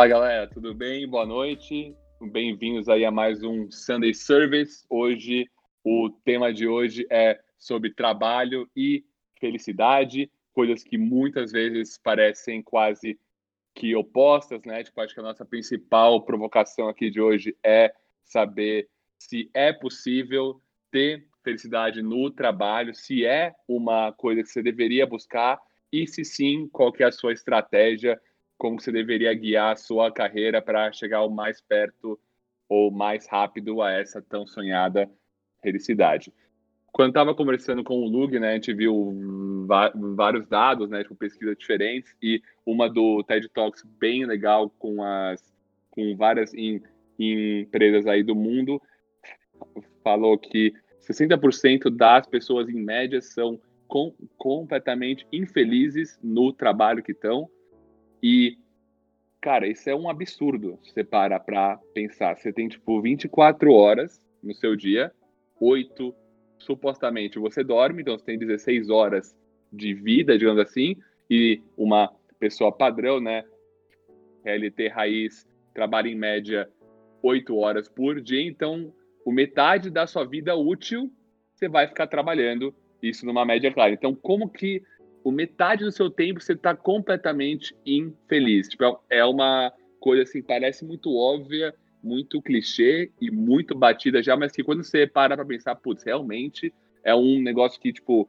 Fala galera, tudo bem? Boa noite. Bem-vindos aí a mais um Sunday Service. Hoje, o tema de hoje é sobre trabalho e felicidade, coisas que muitas vezes parecem quase que opostas, né? Tipo, acho que a nossa principal provocação aqui de hoje é saber se é possível ter felicidade no trabalho, se é uma coisa que você deveria buscar e se sim, qual que é a sua estratégia como você deveria guiar a sua carreira para chegar o mais perto ou mais rápido a essa tão sonhada felicidade. Quando estava conversando com o Lug, né, a gente viu vários dados, né, tipo pesquisas diferentes e uma do TED Talks bem legal com as com várias em, em empresas aí do mundo falou que 60% das pessoas em média são com, completamente infelizes no trabalho que estão e, cara, isso é um absurdo se você parar pra pensar. Você tem, tipo, 24 horas no seu dia, 8 supostamente você dorme, então você tem 16 horas de vida, digamos assim, e uma pessoa padrão, né, LT raiz, trabalha em média 8 horas por dia, então o metade da sua vida útil você vai ficar trabalhando, isso numa média clara. Então, como que o metade do seu tempo você está completamente infeliz. Tipo, é, é uma coisa assim, parece muito óbvia, muito clichê e muito batida já, mas que quando você para para pensar, putz, realmente é um negócio que, tipo,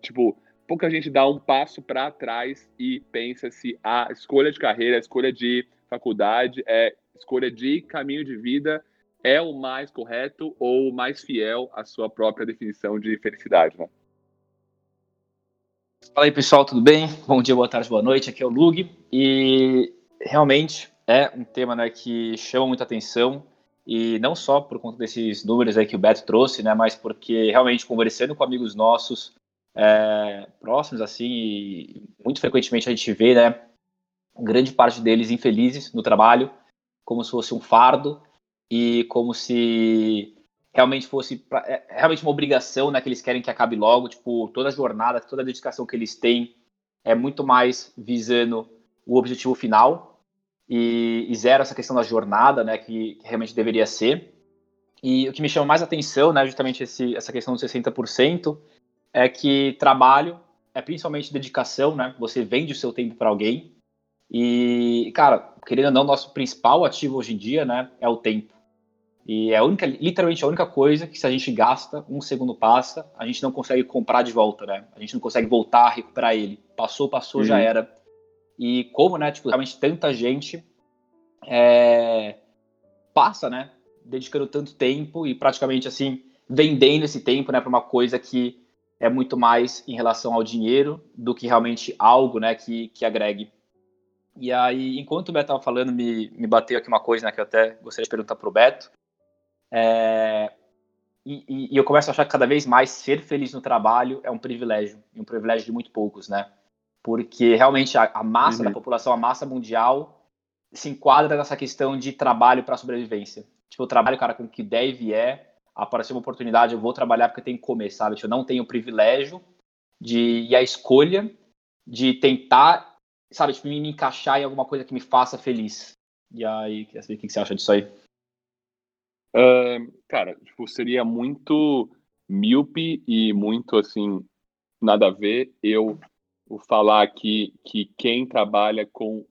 tipo pouca gente dá um passo para trás e pensa se a escolha de carreira, a escolha de faculdade, é escolha de caminho de vida é o mais correto ou o mais fiel à sua própria definição de felicidade, né? Fala aí, pessoal, tudo bem? Bom dia, boa tarde, boa noite. Aqui é o Lug e realmente é um tema né, que chama muita atenção e não só por conta desses números aí que o Beto trouxe, né, mas porque realmente conversando com amigos nossos é, próximos assim, muito frequentemente a gente vê, né, grande parte deles infelizes no trabalho, como se fosse um fardo e como se realmente fosse pra, é, realmente uma obrigação, né, que eles querem que acabe logo, tipo, toda a jornada, toda a dedicação que eles têm é muito mais visando o objetivo final e, e zero essa questão da jornada, né, que, que, realmente deveria ser. E o que me chama mais atenção, né, justamente esse, essa questão dos 60%, é que trabalho é principalmente dedicação, né, você vende o seu tempo para alguém e, cara, querendo ou não, nosso principal ativo hoje em dia, né, é o tempo. E é a única, literalmente a única coisa que se a gente gasta, um segundo passa, a gente não consegue comprar de volta, né? A gente não consegue voltar a recuperar ele. Passou, passou, uhum. já era. E como, né, tipo, realmente tanta gente é, passa, né, dedicando tanto tempo e praticamente, assim, vendendo esse tempo, né, para uma coisa que é muito mais em relação ao dinheiro do que realmente algo, né, que, que agregue. E aí, enquanto o Beto estava falando, me, me bateu aqui uma coisa, né, que eu até gostaria de perguntar para o Beto, é, e, e, eu começo a achar que cada vez mais ser feliz no trabalho é um privilégio, e um privilégio de muito poucos, né? Porque realmente a, a massa uhum. da população, a massa mundial, se enquadra nessa questão de trabalho para sobrevivência. Tipo, eu trabalho, cara, com o que deve é, aparecer uma oportunidade, eu vou trabalhar porque tem que comer, sabe? Tipo, eu não tenho o privilégio de, e a escolha de tentar, sabe, tipo, me encaixar em alguma coisa que me faça feliz. E aí, quer saber o que você acha disso aí? Uh, cara, tipo, seria muito míope e muito assim, nada a ver eu falar aqui que quem trabalha com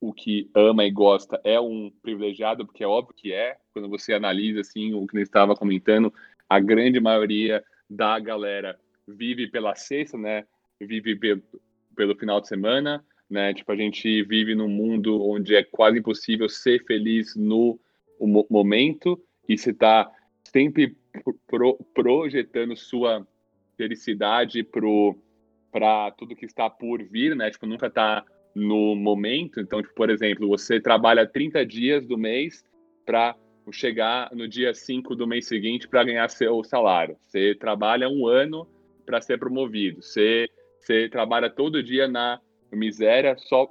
o que ama e gosta é um privilegiado, porque é óbvio que é, quando você analisa assim o que ele estava comentando, a grande maioria da galera vive pela sexta, né? Vive pelo final de semana, né? Tipo, a gente vive num mundo onde é quase impossível ser feliz no momento e você está sempre pro, projetando sua felicidade para tudo que está por vir, né? Tipo, nunca está no momento. Então, tipo, por exemplo, você trabalha 30 dias do mês para chegar no dia 5 do mês seguinte para ganhar seu salário. Você trabalha um ano para ser promovido. Você, você trabalha todo dia na miséria só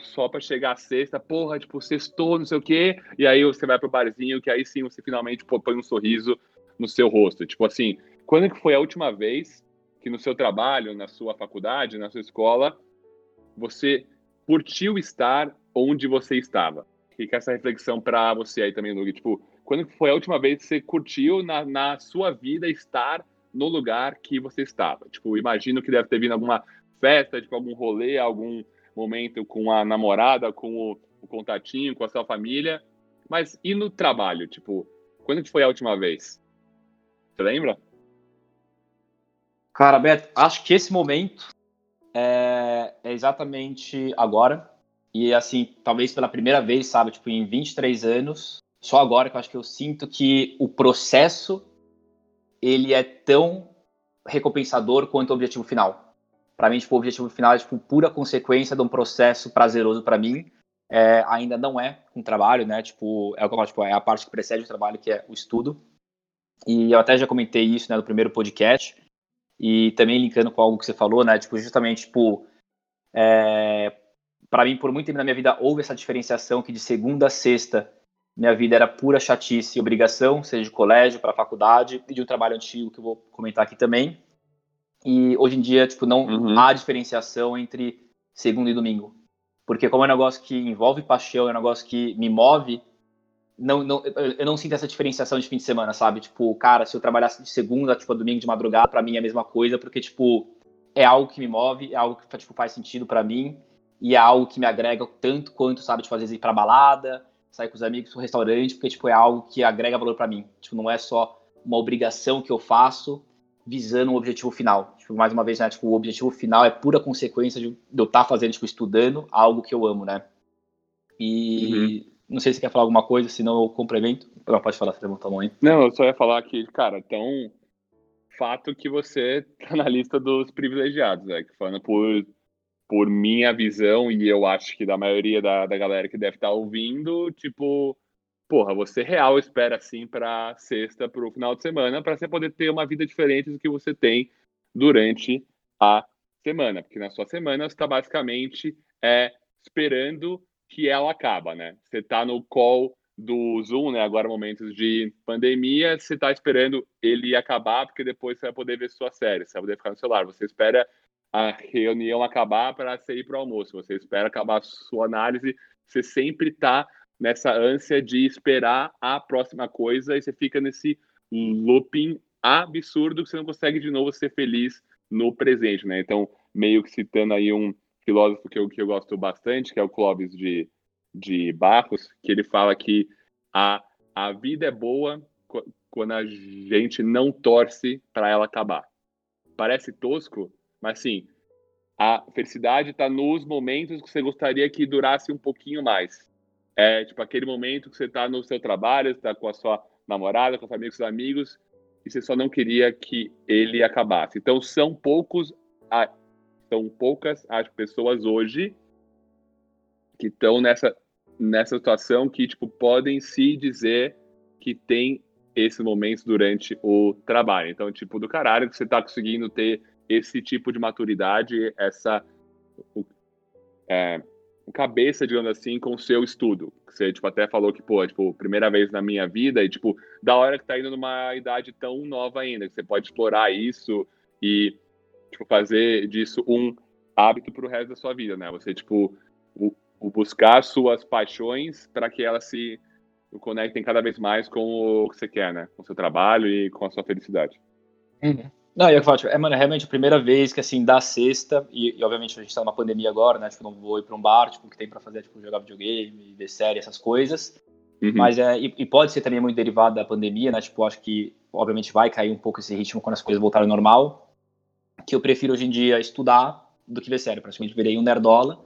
só para chegar a sexta, porra, tipo, sextou, não sei o quê, e aí você vai pro barzinho, que aí sim você finalmente põe um sorriso no seu rosto. Tipo assim, quando que foi a última vez que no seu trabalho, na sua faculdade, na sua escola, você curtiu estar onde você estava. Fica essa reflexão para você aí também, Lug. Tipo, quando foi a última vez que você curtiu na, na sua vida estar no lugar que você estava? Tipo, imagino que deve ter vindo alguma festa, tipo, algum rolê, algum momento com a namorada, com o, o contatinho, com a sua família. Mas e no trabalho? Tipo, quando que foi a última vez? Você lembra? Cara, Beto, acho que esse momento é, é, exatamente agora. E assim, talvez pela primeira vez, sabe, tipo, em 23 anos, só agora que eu acho que eu sinto que o processo ele é tão recompensador quanto o objetivo final. Para mim, tipo, o objetivo final é tipo pura consequência de um processo prazeroso para mim. É, ainda não é um trabalho, né? Tipo, é, tipo, é a parte que precede o trabalho, que é o estudo. E eu até já comentei isso, né, no primeiro podcast. E também linkando com algo que você falou, né? Tipo, justamente, tipo, é, para mim, por muito tempo na minha vida, houve essa diferenciação que de segunda a sexta minha vida era pura chatice e obrigação, seja de colégio para faculdade e de um trabalho antigo que eu vou comentar aqui também. E hoje em dia, tipo, não uhum. há diferenciação entre segunda e domingo. Porque como é um negócio que envolve paixão, é um negócio que me move, não, não, eu não sinto essa diferenciação de fim de semana, sabe? Tipo, cara, se eu trabalhasse de segunda, tipo, a domingo de madrugada, para mim é a mesma coisa, porque, tipo, é algo que me move, é algo que, tipo, faz sentido para mim, e é algo que me agrega tanto quanto, sabe, tipo, às vezes ir pra balada, sair com os amigos pro restaurante, porque, tipo, é algo que agrega valor para mim. Tipo, não é só uma obrigação que eu faço visando um objetivo final. Tipo, mais uma vez, né, tipo, o objetivo final é pura consequência de, eu estar tá fazendo, tipo, estudando algo que eu amo, né? E... Uhum não sei se quer falar alguma coisa, senão eu complemento. Não, pode falar, você levantou a mão aí. Não, eu só ia falar que, cara, então, fato que você tá na lista dos privilegiados, né? Que falando por, por minha visão, e eu acho que da maioria da, da galera que deve estar tá ouvindo, tipo, porra, você real espera assim pra sexta, pro final de semana, para você poder ter uma vida diferente do que você tem durante a semana. Porque na sua semana você tá basicamente é, esperando que ela acaba, né? Você está no call do Zoom, né? Agora momentos de pandemia, você está esperando ele acabar, porque depois você vai poder ver sua série, você vai poder ficar no celular. Você espera a reunião acabar para sair para o almoço. Você espera acabar a sua análise. Você sempre está nessa ânsia de esperar a próxima coisa e você fica nesse looping absurdo que você não consegue de novo ser feliz no presente, né? Então, meio que citando aí um filósofo que eu, que eu gosto bastante, que é o Clóvis de, de Barros, que ele fala que a, a vida é boa quando a gente não torce para ela acabar. Parece tosco, mas sim, a felicidade está nos momentos que você gostaria que durasse um pouquinho mais. É tipo aquele momento que você está no seu trabalho, está com a sua namorada, com a família, com seus amigos, e você só não queria que ele acabasse. Então são poucos são poucas as pessoas hoje que estão nessa, nessa situação que tipo, podem se dizer que tem esse momento durante o trabalho. Então, tipo, do caralho que você está conseguindo ter esse tipo de maturidade, essa é, cabeça, digamos assim, com o seu estudo. Você, tipo, até falou que, pô, tipo, primeira vez na minha vida e, tipo, da hora que tá indo numa idade tão nova ainda, que você pode explorar isso e tipo, fazer disso um hábito para o resto da sua vida, né? Você, tipo, o, o buscar suas paixões para que elas se conectem cada vez mais com o que você quer, né? Com o seu trabalho e com a sua felicidade. Uhum. Não, eu falo, tipo, é, mano, é realmente a primeira vez que, assim, da sexta, e, e, obviamente a gente tá numa pandemia agora, né? Tipo, não vou ir pra um bar, tipo, que tem pra fazer, tipo, jogar videogame, ver série, essas coisas. Uhum. Mas é, e, e, pode ser também muito derivado da pandemia, né? Tipo, acho que, obviamente, vai cair um pouco esse ritmo quando as coisas voltarem ao normal que eu prefiro hoje em dia estudar do que ver série. Praticamente virei um nerdola,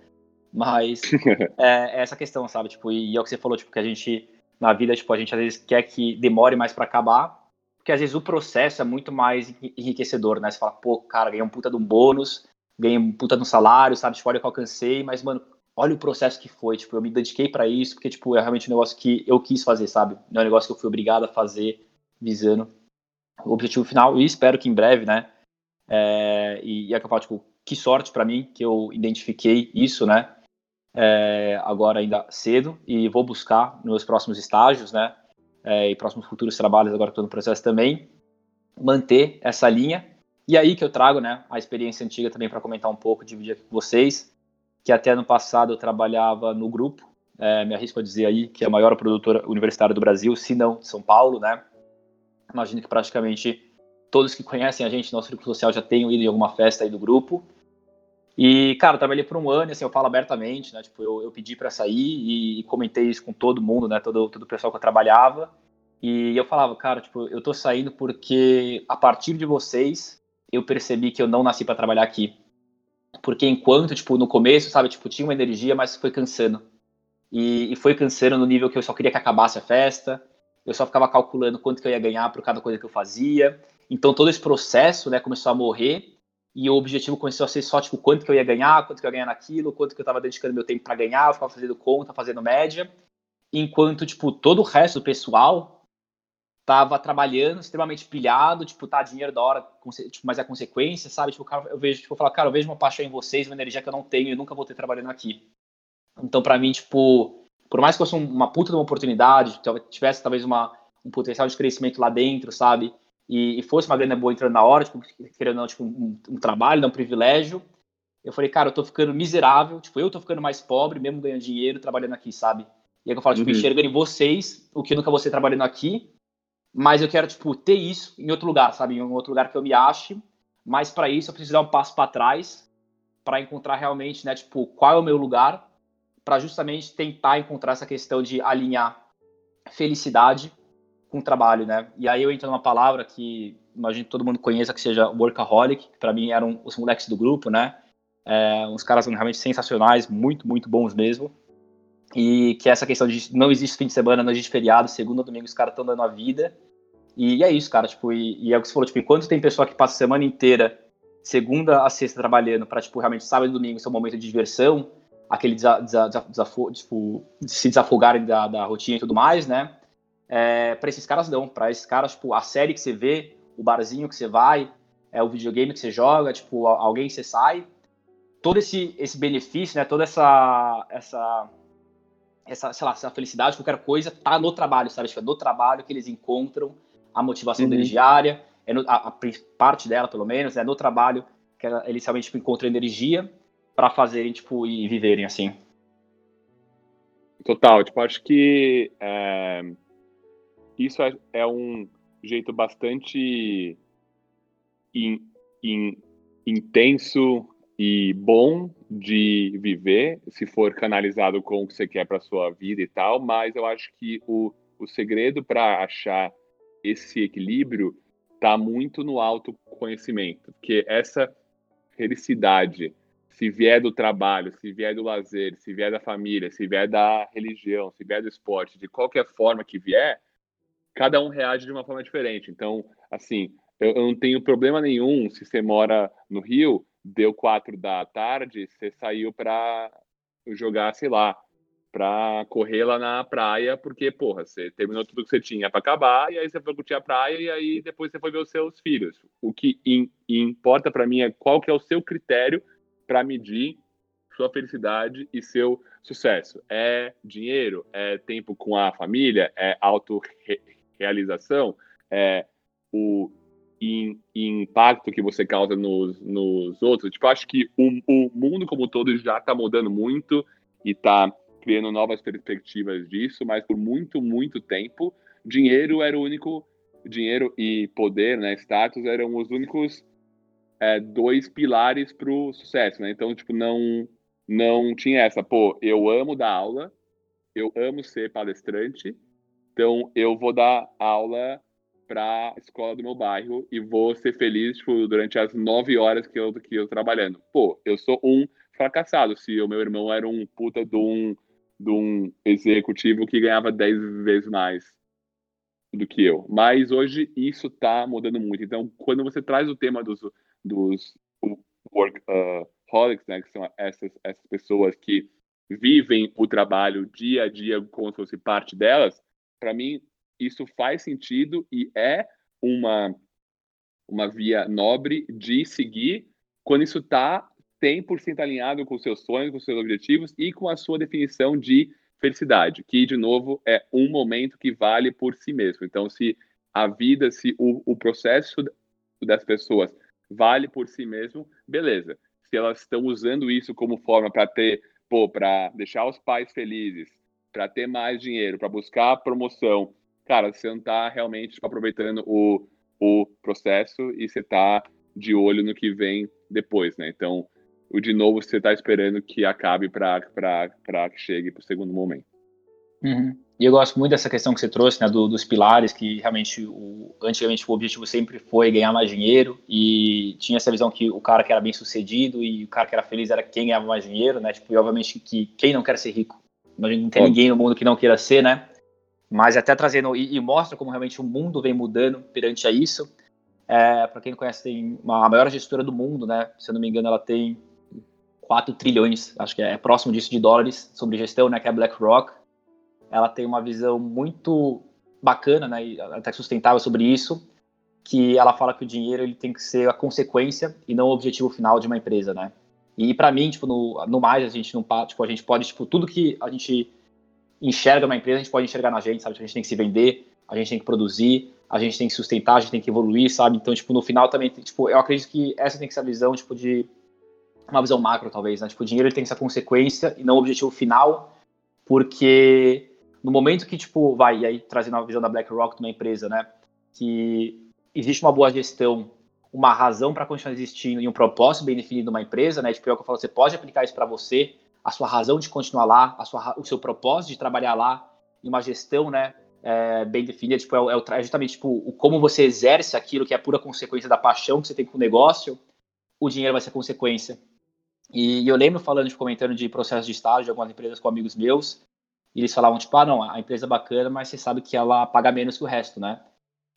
mas é, é, essa questão, sabe? Tipo, e, e é o que você falou, tipo, que a gente, na vida, tipo, a gente às vezes quer que demore mais para acabar, porque às vezes o processo é muito mais enriquecedor, né? Você fala, pô, cara, ganhei um puta de um bônus, ganhei um puta de um salário, sabe? Tipo, olha o que eu alcancei, mas, mano, olha o processo que foi, tipo, eu me dediquei para isso, porque, tipo, é realmente um negócio que eu quis fazer, sabe? Não é um negócio que eu fui obrigado a fazer visando o objetivo final, e espero que em breve, né, é, e, e é que eu falo, tipo, que sorte para mim que eu identifiquei isso, né? É, agora ainda cedo e vou buscar nos meus próximos estágios, né? É, e próximos futuros trabalhos agora que estou no processo também manter essa linha e aí que eu trago, né? A experiência antiga também para comentar um pouco, dividir aqui com vocês, que até ano passado eu trabalhava no grupo, é, me arrisco a dizer aí, que é a maior produtora universitária do Brasil, se não de São Paulo, né? Imagino que praticamente todos que conhecem a gente, nosso círculo social, já tenham ido em alguma festa aí do grupo. E, cara, eu trabalhei por um ano, assim, eu falo abertamente, né? Tipo, eu, eu pedi para sair e, e, comentei isso com todo mundo, né? Todo, todo o pessoal que eu trabalhava. E eu falava, cara, tipo, eu tô saindo porque a partir de vocês eu percebi que eu não nasci para trabalhar aqui. Porque enquanto, tipo, no começo, sabe, tipo, tinha uma energia, mas foi cansando. E, e foi cansando no nível que eu só queria que acabasse a festa. Eu só ficava calculando quanto que eu ia ganhar por cada coisa que eu fazia. Então todo esse processo, né, começou a morrer e o objetivo começou a ser só, tipo, quanto que eu ia ganhar, quanto que eu ia ganhar naquilo, quanto que eu estava dedicando meu tempo para ganhar, eu ficava fazendo conta, fazendo média, enquanto, tipo, todo o resto do pessoal tava trabalhando, extremamente pilhado, tipo, tá, dinheiro da hora, tipo, mas é consequência, sabe? Tipo, cara, eu vejo, tipo, eu falo, cara, eu vejo uma paixão em vocês, uma energia que eu não tenho e nunca vou ter trabalhando aqui. Então, para mim, tipo, por mais que fosse uma puta de uma oportunidade, tivesse talvez uma, um potencial de crescimento lá dentro, sabe? E, e, fosse uma grana boa entrando na hora, tipo, querendo não, tipo, um, um trabalho, um privilégio, eu falei, cara, eu tô ficando miserável, tipo, eu tô ficando mais pobre, mesmo ganhando dinheiro, trabalhando aqui, sabe? E aí eu falo, tipo, uhum. enxergando em vocês o que eu nunca vou ser trabalhando aqui, mas eu quero, tipo, ter isso em outro lugar, sabe? Em outro lugar que eu me ache, mas para isso eu preciso dar um passo para trás para encontrar realmente, né, tipo, qual é o meu lugar, para justamente tentar encontrar essa questão de alinhar felicidade com trabalho, né? E aí eu entro numa palavra que imagino que todo mundo conheça, que seja workaholic, que para mim eram os moleques do grupo, né? É, uns caras realmente sensacionais, muito, muito bons mesmo. E que é essa questão de não existe fim de semana, não existe feriado, segunda, domingo os caras estão dando a vida. E, é isso, cara, tipo, e, e, é o que você falou, tipo, enquanto tem pessoa que passa a semana inteira, segunda a sexta trabalhando, para tipo, realmente sábado e domingo ser um momento de diversão, aquele desa, desa, desafo, tipo, se desafogarem da, da rotina e tudo mais, né? É, para esses caras não. Para esses caras, tipo, a série que você vê, o barzinho que você vai, é o videogame que você joga, tipo, alguém que você sai, todo esse, esse benefício, né, toda essa, essa, essa, sei lá, essa felicidade, qualquer coisa, tá no trabalho, sabe? Tipo, é no trabalho que eles encontram a motivação uhum. deles diária, é no, a, a, parte dela, pelo menos, é no trabalho que eles realmente tipo, encontram energia para fazerem, tipo, e viverem assim. Total, tipo, acho que é isso é, é um jeito bastante in, in, intenso e bom de viver, se for canalizado com o que você quer para sua vida e tal, mas eu acho que o, o segredo para achar esse equilíbrio está muito no autoconhecimento, porque essa felicidade, se vier do trabalho, se vier do lazer, se vier da família, se vier da religião, se vier do esporte, de qualquer forma que vier, cada um reage de uma forma diferente. Então, assim, eu, eu, não tenho problema nenhum se você mora no Rio, deu quatro da tarde, você saiu para jogar, sei lá, para correr lá na praia, porque, porra, você terminou tudo que você tinha para acabar, e aí você foi curtir a praia, e aí depois você foi ver os seus filhos. O que in, importa para mim é qual que é o seu critério para medir sua felicidade e seu sucesso. É dinheiro? É tempo com a família? É auto realização, é, o in, impacto que você causa nos, nos outros. Tipo, acho que o, o mundo como um todo já está mudando muito e está criando novas perspectivas disso, mas por muito, muito tempo, dinheiro era o único, dinheiro e poder, né, status eram os únicos é, dois pilares para o sucesso, né? Então, tipo, não, não tinha essa, pô, eu amo dar aula, eu amo ser palestrante, então, eu vou dar aula para a escola do meu bairro e vou ser feliz tipo, durante as nove horas que eu que eu trabalhando. Pô, eu sou um fracassado se o meu irmão era um puta de um, de um executivo que ganhava dez vezes mais do que eu. Mas hoje isso está mudando muito. Então, quando você traz o tema dos, dos workaholics, uh, né, que são essas, essas pessoas que vivem o trabalho dia a dia como se fosse parte delas, para mim, isso faz sentido e é uma, uma via nobre de seguir quando isso está 100% alinhado com seus sonhos, com seus objetivos e com a sua definição de felicidade, que, de novo, é um momento que vale por si mesmo. Então, se a vida, se o, o processo das pessoas vale por si mesmo, beleza. se elas estão usando isso como forma para ter, pô, para deixar os pais felizes, para ter mais dinheiro, para buscar promoção, cara, você não está realmente tipo, aproveitando o, o processo e você está de olho no que vem depois, né? Então, o de novo você está esperando que acabe para que chegue para o segundo momento. Uhum. E eu gosto muito dessa questão que você trouxe, né, do, dos pilares, que realmente, o, antigamente, o objetivo sempre foi ganhar mais dinheiro, e tinha essa visão que o cara que era bem sucedido e o cara que era feliz era quem ganhava mais dinheiro, né, tipo, e obviamente que quem não quer ser rico, não tem ninguém no mundo que não queira ser, né, mas até trazendo, e, e mostra como realmente o mundo vem mudando perante a isso, é, para quem não conhece, tem uma, a maior gestora do mundo, né, se eu não me engano, ela tem 4 trilhões, acho que é, é próximo disso, de dólares sobre gestão, né, que é a BlackRock, ela tem uma visão muito bacana, né, e até sustentável sobre isso, que ela fala que o dinheiro ele tem que ser a consequência e não o objetivo final de uma empresa, né? E para mim, tipo, no, no mais a gente não tipo, a gente pode, tipo, tudo que a gente enxerga uma empresa, a gente pode enxergar na gente, sabe? Tipo, a gente tem que se vender, a gente tem que produzir, a gente tem que sustentar, a gente tem que evoluir, sabe? Então, tipo, no final também, tipo, eu acredito que essa tem que ser a visão, tipo, de uma visão macro, talvez, né? Tipo, o dinheiro ele tem que ser a consequência e não o objetivo final, porque no momento que, tipo, vai, e aí trazendo a visão da BlackRock de uma empresa, né, que existe uma boa gestão, uma razão para continuar existindo e um propósito bem definido numa empresa, né, tipo, é o que eu falo, você pode aplicar isso para você, a sua razão de continuar lá, a sua, o seu propósito de trabalhar lá, e uma gestão, né, é, bem definida, tipo, é, é, justamente, tipo, o, como você exerce aquilo que é pura consequência da paixão que você tem com o negócio, o dinheiro vai ser consequência. E, e eu lembro falando, de, comentando de processo de estágio de algumas empresas com amigos meus, e eles falavam, tipo, ah, não, a empresa é bacana, mas você sabe que ela paga menos que o resto, né?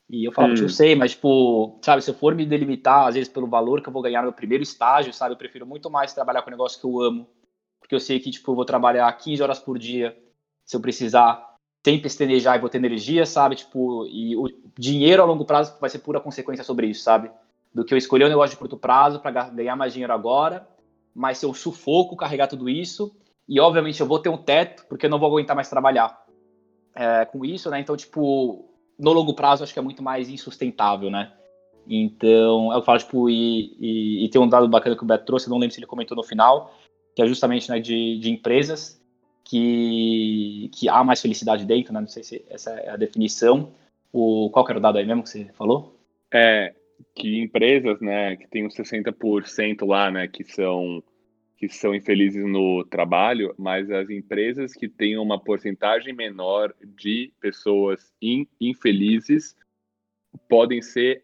E eu falava, hum. eu sei, mas, tipo, sabe, se eu for me delimitar, às vezes, pelo valor que eu vou ganhar no meu primeiro estágio, sabe, eu prefiro muito mais trabalhar com um negócio que eu amo, porque eu sei que, tipo, eu vou trabalhar 15 horas por dia, se eu precisar, sem pestanejar e vou ter energia, sabe, tipo, e o dinheiro a longo prazo vai ser pura consequência sobre isso, sabe? Do que eu escolher um negócio de curto prazo para ganhar mais dinheiro agora, mas se eu sufoco carregar tudo isso, e obviamente eu vou ter um teto, porque eu não vou aguentar mais trabalhar é, com isso, né? Então, tipo, no longo prazo acho que é muito mais insustentável, né? Então, eu falo, tipo, e, e, e tem um dado bacana que o Beto trouxe, não lembro se ele comentou no final, que é justamente né, de, de empresas que, que há mais felicidade dentro, né? Não sei se essa é a definição. O, qual que era o dado aí mesmo que você falou? É, que empresas, né, que tem uns 60% lá, né, que são que são infelizes no trabalho, mas as empresas que têm uma porcentagem menor de pessoas in, infelizes podem ser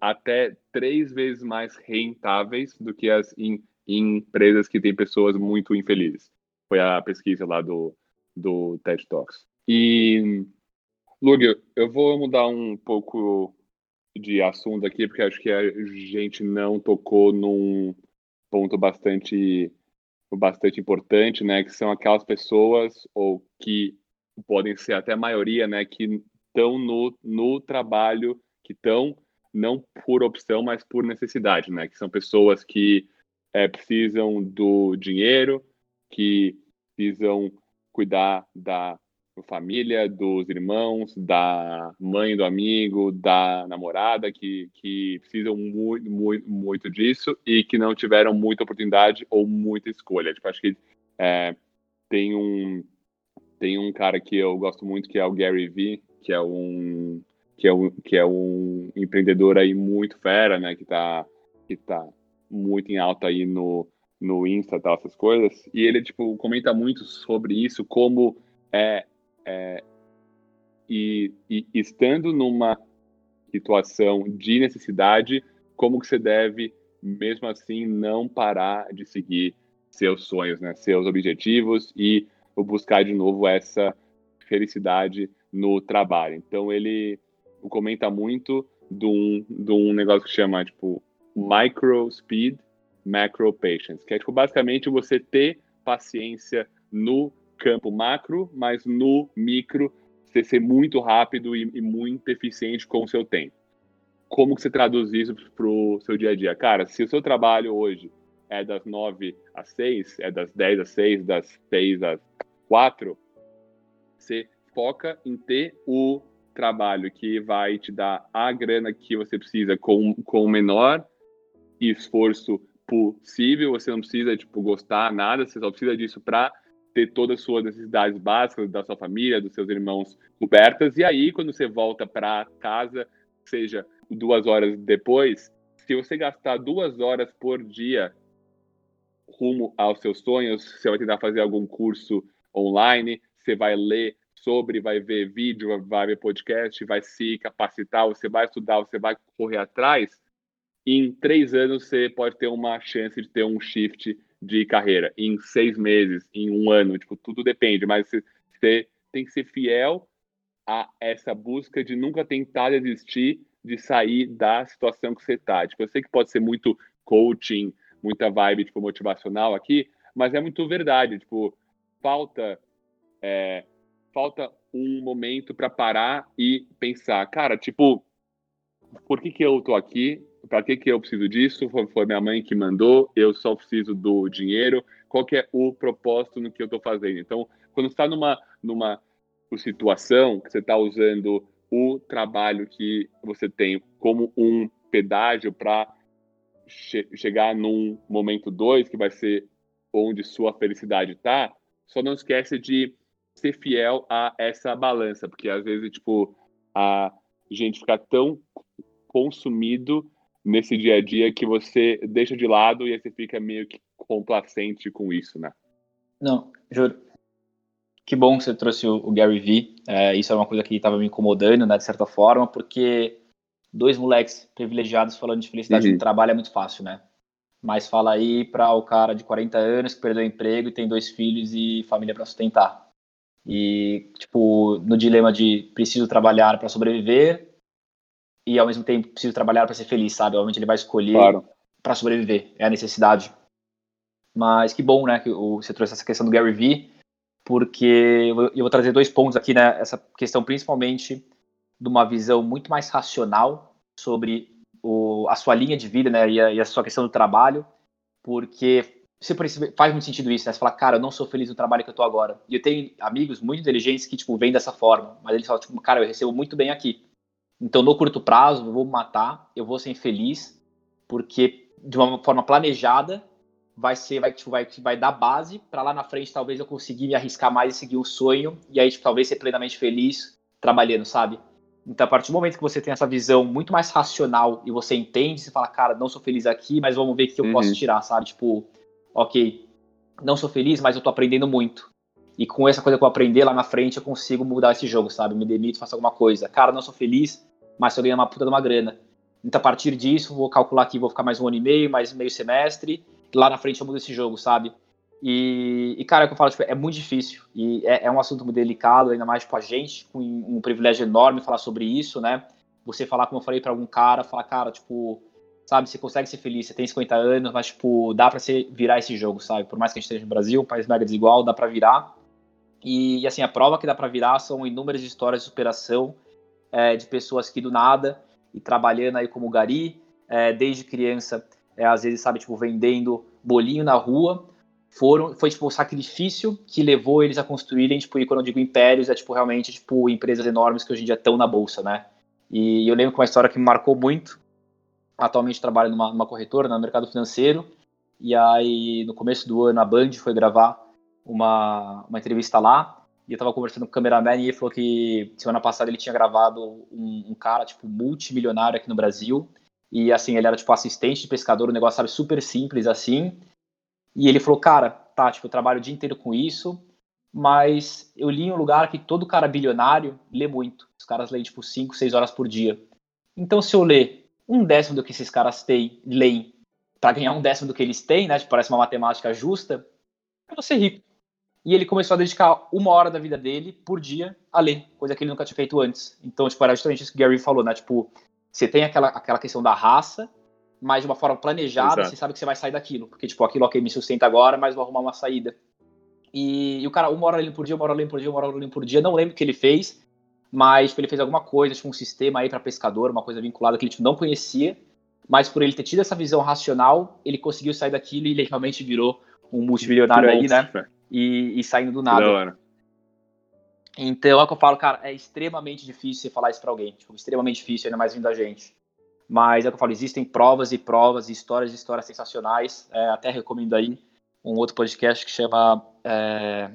até três vezes mais rentáveis do que as in, empresas que têm pessoas muito infelizes. Foi a pesquisa lá do, do TED Talks. E, Lug, eu vou mudar um pouco de assunto aqui, porque acho que a gente não tocou num ponto bastante bastante importante, né, que são aquelas pessoas ou que podem ser até a maioria, né, que estão no, no trabalho, que estão não por opção, mas por necessidade, né, que são pessoas que é, precisam do dinheiro, que precisam cuidar da família, dos irmãos, da mãe do amigo, da namorada, que, que precisam muito, muito, muito disso e que não tiveram muita oportunidade ou muita escolha. Tipo, acho que é, tem um tem um cara que eu gosto muito que é o Gary Vee, que é um que é um, que é um empreendedor aí muito fera, né, que tá que tá muito em alta aí no no Insta, tal, essas coisas. E ele tipo comenta muito sobre isso, como é é, e, e, estando numa situação de necessidade, como que você deve, mesmo assim, não parar de seguir seus sonhos, né, seus objetivos e buscar de novo essa felicidade no trabalho. Então ele comenta muito de um, de um negócio que chama tipo micro speed, macro patience, que é tipo basicamente você ter paciência no campo macro, mas no micro você ser muito rápido e, e muito eficiente com o seu tempo. Como que você traduz isso para o seu dia a dia? Cara, se o seu trabalho hoje é das 9 às 6, é das 10 às 6, das 6 às 4, você foca em ter o trabalho que vai te dar a grana que você precisa com, com o menor esforço possível, você não precisa, tipo, gostar nada, você só precisa disso para ter todas as suas necessidades básicas da sua família, dos seus irmãos cobertas. E aí, quando você volta para casa, seja duas horas depois, se você gastar duas horas por dia rumo aos seus sonhos, você vai tentar fazer algum curso online, você vai ler sobre, vai ver vídeo, vai ver podcast, vai se capacitar, você vai estudar, você vai correr atrás, em três anos você pode ter uma chance de ter um shift de carreira. Em seis meses, em um ano, tipo, tudo depende, mas você tem que ser fiel a essa busca de nunca tentar desistir de sair da situação que você está. Tipo, eu sei que pode ser muito coaching, muita vibe tipo motivacional aqui, mas é muito verdade. Tipo, falta é, falta um momento para parar e pensar, cara, tipo, por que que eu tô aqui? Para que que eu preciso disso? Foi, minha mãe que mandou. Eu só preciso do dinheiro. Qual que é o propósito no que eu tô fazendo? Então, quando está numa numa situação que você está usando o trabalho que você tem como um pedágio para che chegar num momento dois, que vai ser onde sua felicidade está, só não esquece de ser fiel a essa balança, porque às vezes, tipo, a gente fica tão consumido nesse dia a dia que você deixa de lado e aí você fica meio que complacente com isso, né? Não, juro. Que bom que você trouxe o, Gary Vee. É, isso é uma coisa que estava me incomodando, né, de certa forma, porque dois moleques privilegiados falando de felicidade uhum. no trabalho é muito fácil, né? Mas fala aí para o cara de 40 anos que perdeu o emprego e tem dois filhos e família para sustentar. E, tipo, no dilema de preciso trabalhar para sobreviver e ao mesmo tempo preciso trabalhar para ser feliz, sabe? Obviamente ele vai escolher claro. para sobreviver, é a necessidade. Mas que bom, né, que você trouxe essa questão do Gary Vee porque eu vou trazer dois pontos aqui, né? Essa questão principalmente de uma visão muito mais racional sobre o, a sua linha de vida, né? E a, e a, sua questão do trabalho, porque você faz muito sentido isso, né? Você fala, cara, eu não sou feliz no trabalho que eu tô agora. E eu tenho amigos muito inteligentes que, tipo, vêm dessa forma, mas eles falam, tipo, cara, eu recebo muito bem aqui. Então, no curto prazo, eu vou matar, eu vou ser infeliz, porque de uma forma planejada, vai ser, vai, tipo, vai, vai dar base para lá na frente talvez eu conseguir me arriscar mais e seguir o sonho e aí tipo, talvez ser plenamente feliz trabalhando, sabe? Então, a partir do momento que você tem essa visão muito mais racional e você entende, você fala, cara, não sou feliz aqui, mas vamos ver o que eu uhum. posso tirar, sabe? Tipo, ok, não sou feliz, mas eu tô aprendendo muito. E com essa coisa que eu aprender lá na frente, eu consigo mudar esse jogo, sabe? Me demito, faço alguma coisa. Cara, não sou feliz, mas eu ganho uma puta de uma grana. Então, a partir disso, vou calcular que vou ficar mais um ano e meio, mais meio semestre, lá na frente eu mudo esse jogo, sabe? E, e cara, é o que eu falo, tipo, é muito difícil. E é, é, um assunto muito delicado, ainda mais tipo, a gente, com um privilégio enorme falar sobre isso, né? Você falar, como eu falei para algum cara, falar, cara, tipo, sabe, você consegue ser feliz, você tem 50 anos, mas, tipo, dá pra você virar esse jogo, sabe? Por mais que a gente esteja no Brasil, um país mega desigual, dá pra virar. E, e assim, a prova que dá pra virar são inúmeras histórias de superação é, de pessoas que do nada, e trabalhando aí como Gari, é, desde criança, é, às vezes, sabe, tipo, vendendo bolinho na rua, foram, foi, tipo, o sacrifício que levou eles a construírem, tipo, e quando eu digo impérios, é, tipo, realmente, tipo, empresas enormes que hoje em dia estão na bolsa, né? E eu lembro que uma história que me marcou muito, atualmente trabalho numa, numa corretora, no mercado financeiro, e aí, no começo do ano, a Band foi gravar uma, uma entrevista lá, e eu tava conversando com o cameraman e ele falou que semana passada ele tinha gravado um, um cara, tipo, multimilionário aqui no Brasil, e assim, ele era tipo assistente de pescador, um negócio, sabe, super simples assim. E ele falou, cara, tá, tipo, eu trabalho o dia inteiro com isso, mas eu li em um lugar que todo cara bilionário lê muito. Os caras leem, tipo, 5, 6 horas por dia. Então, se eu ler um décimo do que esses caras têm, leem, para ganhar um décimo do que eles têm, né, tipo, parece uma matemática justa, eu vou ser rico. E ele começou a dedicar uma hora da vida dele por dia a ler, coisa que ele nunca tinha feito antes. Então, tipo, era justamente isso que o Gary falou, né? Tipo, você tem aquela, aquela questão da raça, mas de uma forma planejada, Exato. você sabe que você vai sair daquilo. Porque, tipo, aquilo, ok, me sustenta agora, mas vou arrumar uma saída. E, e o cara, uma hora lendo por dia, uma hora lendo por dia, uma hora lendo por dia, não lembro o que ele fez, mas tipo, ele fez alguma coisa, tipo, um sistema aí para pescador, uma coisa vinculada que ele tipo, não conhecia, mas por ele ter tido essa visão racional, ele conseguiu sair daquilo e ele realmente virou um multimilionário aí, né? E, e, saindo do nada. Então é o que eu falo, cara, é extremamente difícil você falar isso pra alguém. Tipo, extremamente difícil, ainda mais vindo da gente. Mas é o que eu falo, existem provas e provas, histórias e histórias sensacionais. É, até recomendo aí um outro podcast que chama é,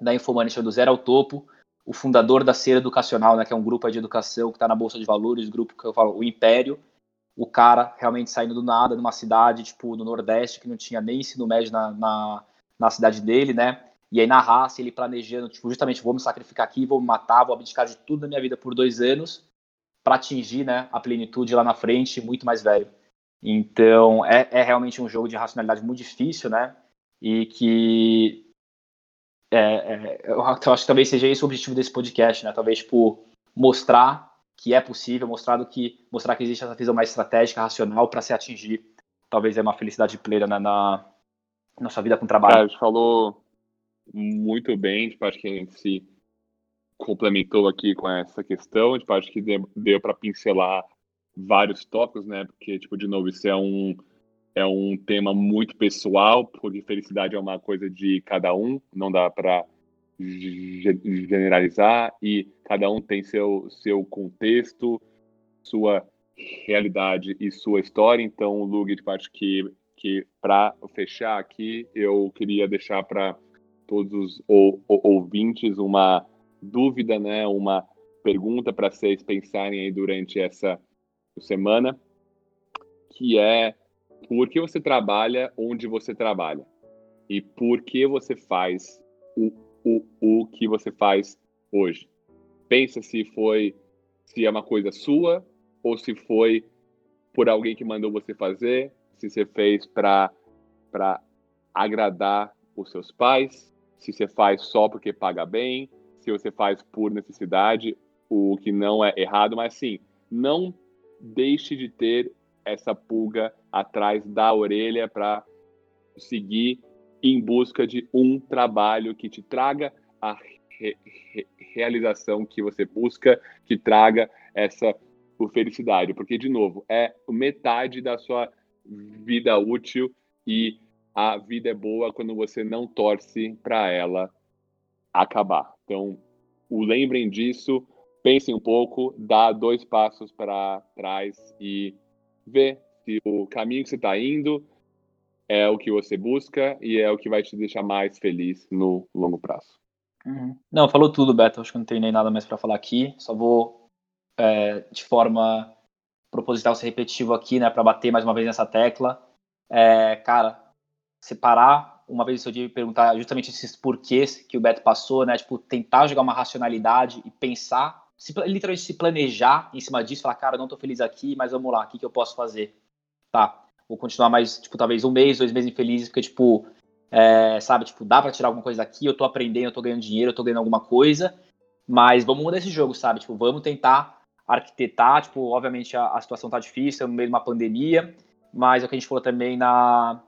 da Infomania, do Zero ao Topo, o fundador da Cera Educacional, né, que é um grupo de educação que está na Bolsa de Valores, grupo que eu falo, o Império, o cara realmente saindo do nada, numa cidade, tipo, no Nordeste, que não tinha nem ensino médio na, na, na cidade dele, né, e aí na raça, ele planejando, tipo, justamente, vou me sacrificar aqui, vou me matar, vou abdicar de tudo da minha vida por dois anos, para atingir, né, a plenitude lá na frente, muito mais velho. Então, é, é realmente um jogo de racionalidade muito difícil, né, e que é, é, eu acho que talvez seja esse o objetivo desse podcast, né? Talvez, tipo, mostrar que é possível, mostrar que, mostrar que existe essa visão mais estratégica, racional para se atingir, talvez, é uma felicidade plena na, na nossa vida com trabalho. Cara, a gente falou muito bem, tipo, acho que a gente se complementou aqui com essa questão, tipo, acho que deu para pincelar vários tópicos, né? Porque, tipo, de novo, isso é um é um tema muito pessoal, porque felicidade é uma coisa de cada um, não dá para generalizar e cada um tem seu seu contexto, sua realidade e sua história. Então, Lug, de parte que que para fechar aqui, eu queria deixar para todos os ouvintes uma dúvida, né, uma pergunta para vocês pensarem aí durante essa semana, que é por que você trabalha onde você trabalha e por que você faz o, o, o que você faz hoje. Pensa se foi se é uma coisa sua ou se foi por alguém que mandou você fazer, se você fez para agradar os seus pais, se você faz só porque paga bem, se você faz por necessidade, o que não é errado, mas sim, não deixe de ter essa pulga atrás da orelha para seguir em busca de um trabalho que te traga a re re realização que você busca, que traga essa felicidade, porque de novo é metade da sua vida útil e a vida é boa quando você não torce para ela acabar. Então, o lembrem disso, pensem um pouco, dá dois passos para trás e ver se o caminho que você está indo é o que você busca e é o que vai te deixar mais feliz no longo prazo. Uhum. Não, falou tudo, Beto. Acho que não tem nem nada mais para falar aqui. Só vou, é, de forma proposital, ser repetitivo aqui, né, para bater mais uma vez nessa tecla. É, cara, separar uma vez no seu dia e perguntar justamente esses porquês que o Beto passou, né? Tipo, tentar jogar uma racionalidade e pensar se, literalmente se planejar em cima disso, falar, cara, não tô feliz aqui, mas vamos lá, o que, que eu posso fazer? Tá, vou continuar mais, tipo, talvez um mês, dois meses infelizes, porque, tipo, é, sabe, tipo, dá pra tirar alguma coisa daqui, eu tô aprendendo, eu tô ganhando dinheiro, eu tô ganhando alguma coisa, mas vamos mudar esse jogo, sabe? Tipo, vamos tentar arquitetar, tipo, obviamente a, a situação tá difícil, no meio de uma pandemia, mas é o que a gente falou também na,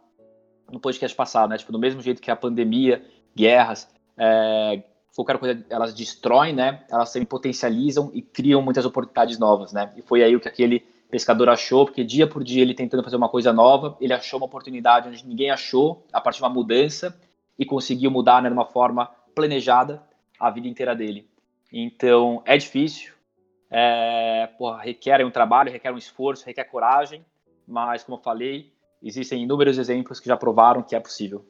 no podcast passado, né? Tipo, do mesmo jeito que a pandemia, guerras, é, qualquer coisa elas destroem, né? Elas também potencializam e criam muitas oportunidades novas, né? E foi aí o que aquele pescador achou, porque dia por dia ele tentando fazer uma coisa nova, ele achou uma oportunidade onde ninguém achou, a partir de uma mudança e conseguiu mudar né, de uma forma planejada a vida inteira dele. Então é difícil, é, porra, requer um trabalho, requer um esforço, requer coragem, mas como eu falei, existem inúmeros exemplos que já provaram que é possível.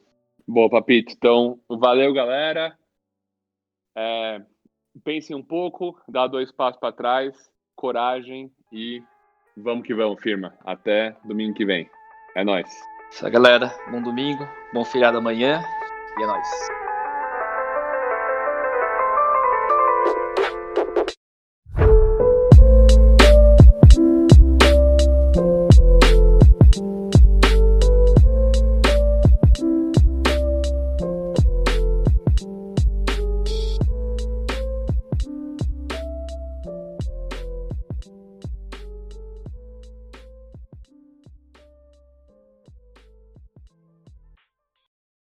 Boa, Papito. Então, valeu, galera. É, pensem um pouco, dá dois passos para trás, coragem e vamos que vamos, firma. Até domingo que vem. É nóis. Isso aí, galera. Bom domingo, bom feriado amanhã e é nóis.